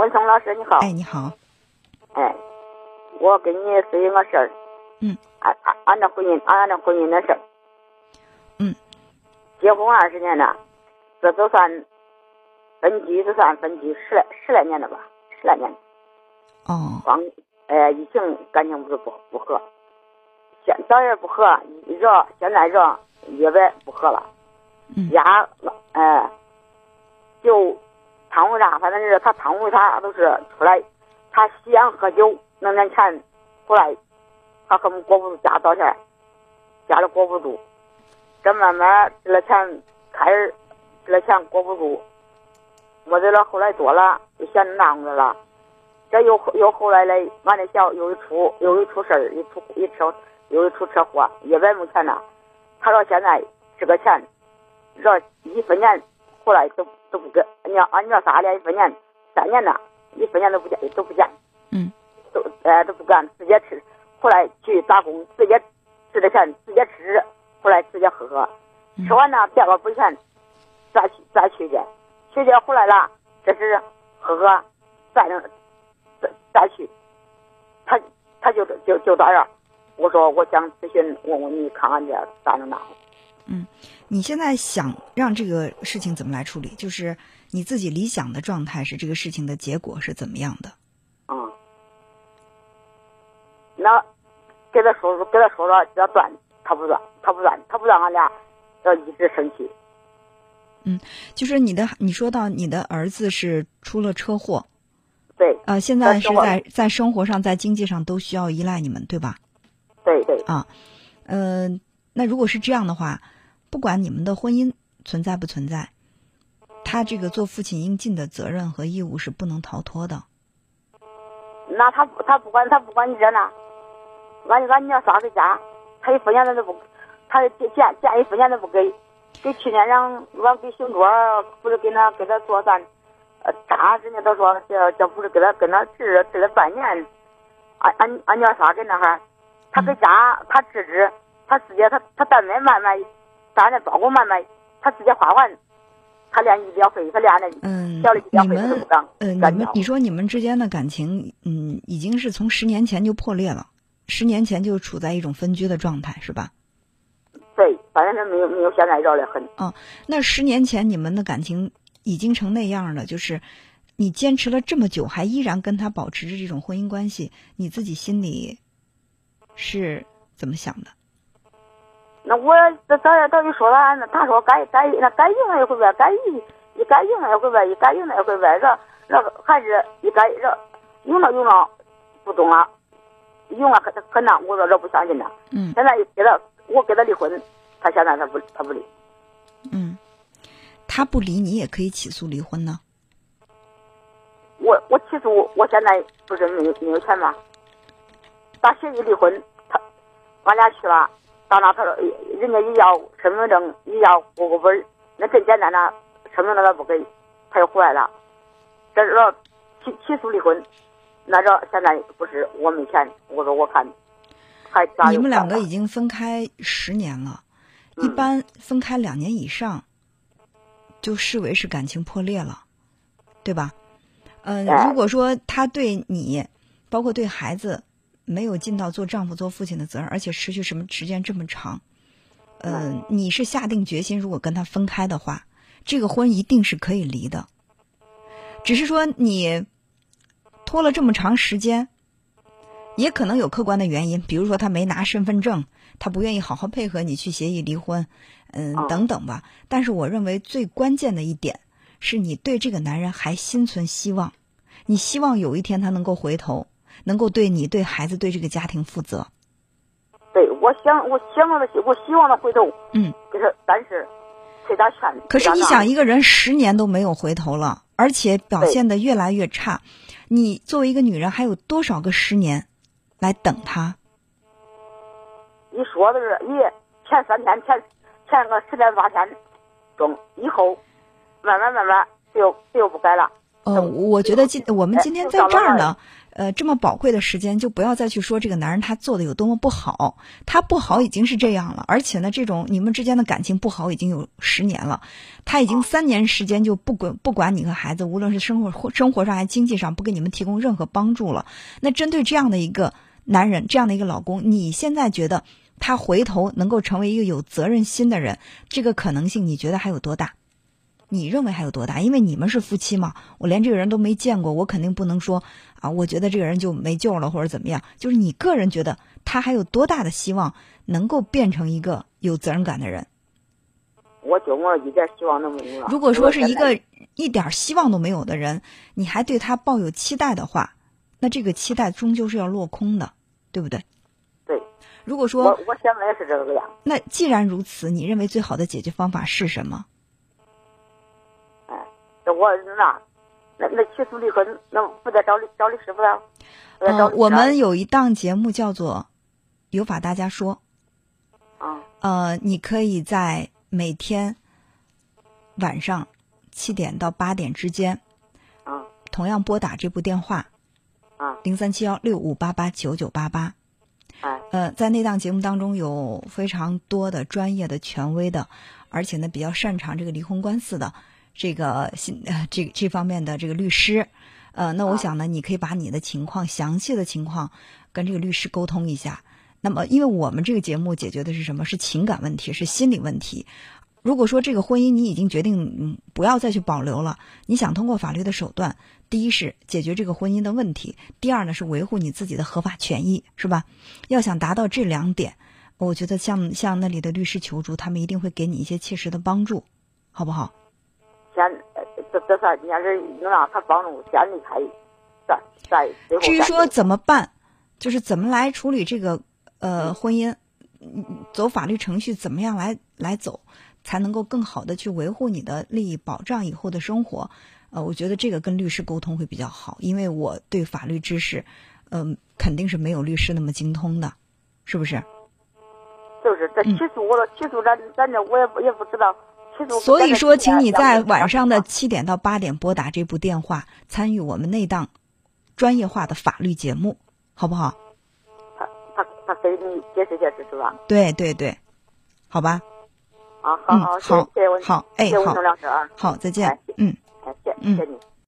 文聪老师你好。哎，你好。哎，我跟你说一个事儿。嗯。按按按照婚姻，按照婚姻的事儿。嗯。结婚二十年了，这都算分居，都算分居十来十来年了吧，十来年。哦。光哎，疫情感情不是不不和，现早也不和，热现在热，越来不和了。嗯。家哎，就贪污啥，反正是他贪污啥都是出来，他吸烟喝酒弄点钱回来，他根本过不住家到钱，家里过不住，这慢慢这了钱开始这了钱过不住，没得了，后来多了就嫌着样子了，这又又后来嘞，俺这小又一出又一出事儿，一出一车又一出车祸，一百没钱了，他到现在这个钱，这一分钱回来都都不给，你要俺家仨连一分钱三年了，一分钱都不见都不见，嗯，都呃都不干，直接吃，后来去打工，直接吃的钱直接吃，后来直接喝喝，吃完了第二个补钱，再去再去去，去去回来了，这是喝喝，再能再再去，他他就就就这样，我说我想咨询问问你看看这咋能拿？嗯，你现在想让这个事情怎么来处理？就是你自己理想的状态是这个事情的结果是怎么样的？嗯，那跟他说说，给他说说要断，他不断，他不断，他不断，俺俩要一直生气。嗯，就是你的，你说到你的儿子是出了车祸，对，呃，现在是在在生活上，在经济上都需要依赖你们，对吧？对对。啊，嗯，那如果是这样的话，不管你们的婚姻存在不存在，他这个做父亲应尽的责任和义务是不能逃脱的。那他他不管他不管你这呢，俺俺娘仨在家，他一分钱都不，他捡捡一分钱都不给。给去年让我给熊卓不是给他给他做饭，呃，啥人家都说这这不是给他跟他治治了半年，俺俺俺娘仨跟那哈，他搁家他治治，他直接他他单位买卖，咱那包工买卖，他直接花完，他连医疗费他连那小的医疗费都不干。嗯，你们你说你们之间的感情，嗯，已经是从十年前就破裂了，十年前就处在一种分居的状态，是吧？对，反正是没有没有现在热的很。哦，那十年前你们的感情已经成那样了，就是你坚持了这么久，还依然跟他保持着这种婚姻关系，你自己心里是怎么想的？那我这早也早就说了，那他说该该那该用了一回呗，该一一该用了一回呗，一该用了一回呗，这这还是一该这用了用了不中了，用了很很难，我说这不相信他。嗯。现在给他。我给他离婚，他现在他不他不离。嗯，他不离，你也可以起诉离婚呢。我我起诉，我现在不是没有没有钱吗？打协议离婚，他俺俩去了，到那他说人家一要身份证，一要户口本，那更简单的身份证他不给，他又回来了。这是起起诉离婚，那这现在不是我没钱，我说我看。你们两个已经分开十年了，一般分开两年以上，就视为是感情破裂了，对吧？嗯，如果说他对你，包括对孩子，没有尽到做丈夫、做父亲的责任，而且持续什么时间这么长，嗯，你是下定决心，如果跟他分开的话，这个婚一定是可以离的。只是说你拖了这么长时间。也可能有客观的原因，比如说他没拿身份证，他不愿意好好配合你去协议离婚，嗯，等等吧。但是我认为最关键的一点是你对这个男人还心存希望，你希望有一天他能够回头，能够对你、对孩子、对这个家庭负责。对，我想，我想的，我希望他回头。嗯，就是，但是劝？可是你想，一个人十年都没有回头了，而且表现的越来越差，你作为一个女人，还有多少个十年？来等他。一说的是，一前三天前前个十天八天中，以后慢慢慢慢就就不改了。呃，我觉得今我们今天在这儿呢，呃，这么宝贵的时间，就不要再去说这个男人他做的有多么不好，他不好已经是这样了，而且呢，这种你们之间的感情不好已经有十年了，他已经三年时间就不管不管你和孩子，无论是生活或生活上还经济上，不给你们提供任何帮助了。那针对这样的一个男人，这样的一个老公，你现在觉得他回头能够成为一个有责任心的人，这个可能性你觉得还有多大？你认为还有多大？因为你们是夫妻嘛，我连这个人都没见过，我肯定不能说啊，我觉得这个人就没救了或者怎么样。就是你个人觉得他还有多大的希望能够变成一个有责任感的人？我就我一点希望都没有。如果说是一个一点希望都没有的人，你还对他抱有期待的话，那这个期待终究是要落空的，对不对？对。如果说我我现在也是这个样。那既然如此，你认为最好的解决方法是什么？我那那那起诉离婚，那不得找律找律师不了？嗯，我们有一档节目叫做《有法大家说》。啊。呃，你可以在每天晚上七点到八点之间，啊，同样拨打这部电话，啊，零三七幺六五八八九九八八。哎。呃，在那档节目当中有非常多的专业的、权威的，而且呢比较擅长这个离婚官司的。这个新呃，这这方面的这个律师，呃，那我想呢，你可以把你的情况详细的情况跟这个律师沟通一下。那么，因为我们这个节目解决的是什么？是情感问题，是心理问题。如果说这个婚姻你已经决定嗯不要再去保留了，你想通过法律的手段，第一是解决这个婚姻的问题，第二呢是维护你自己的合法权益，是吧？要想达到这两点，我觉得向向那里的律师求助，他们一定会给你一些切实的帮助，好不好？先，这这算，你要是能让他帮助，先离开，再再。至于说怎么办，就是怎么来处理这个呃婚姻，走法律程序怎么样来来走，才能够更好的去维护你的利益，保障以后的生活。呃，我觉得这个跟律师沟通会比较好，因为我对法律知识，嗯，肯定是没有律师那么精通的，是不是？就是这起诉我了，起诉咱咱这我也不也不知道。所以说，请你在晚上的七点到八点拨打这部电话，参与我们那档专业化的法律节目，好不好？他他他给你解释解释是吧？对对对，好吧。啊，好好，好，谢谢好，哎，好，好，再见，嗯，哎，谢谢谢你。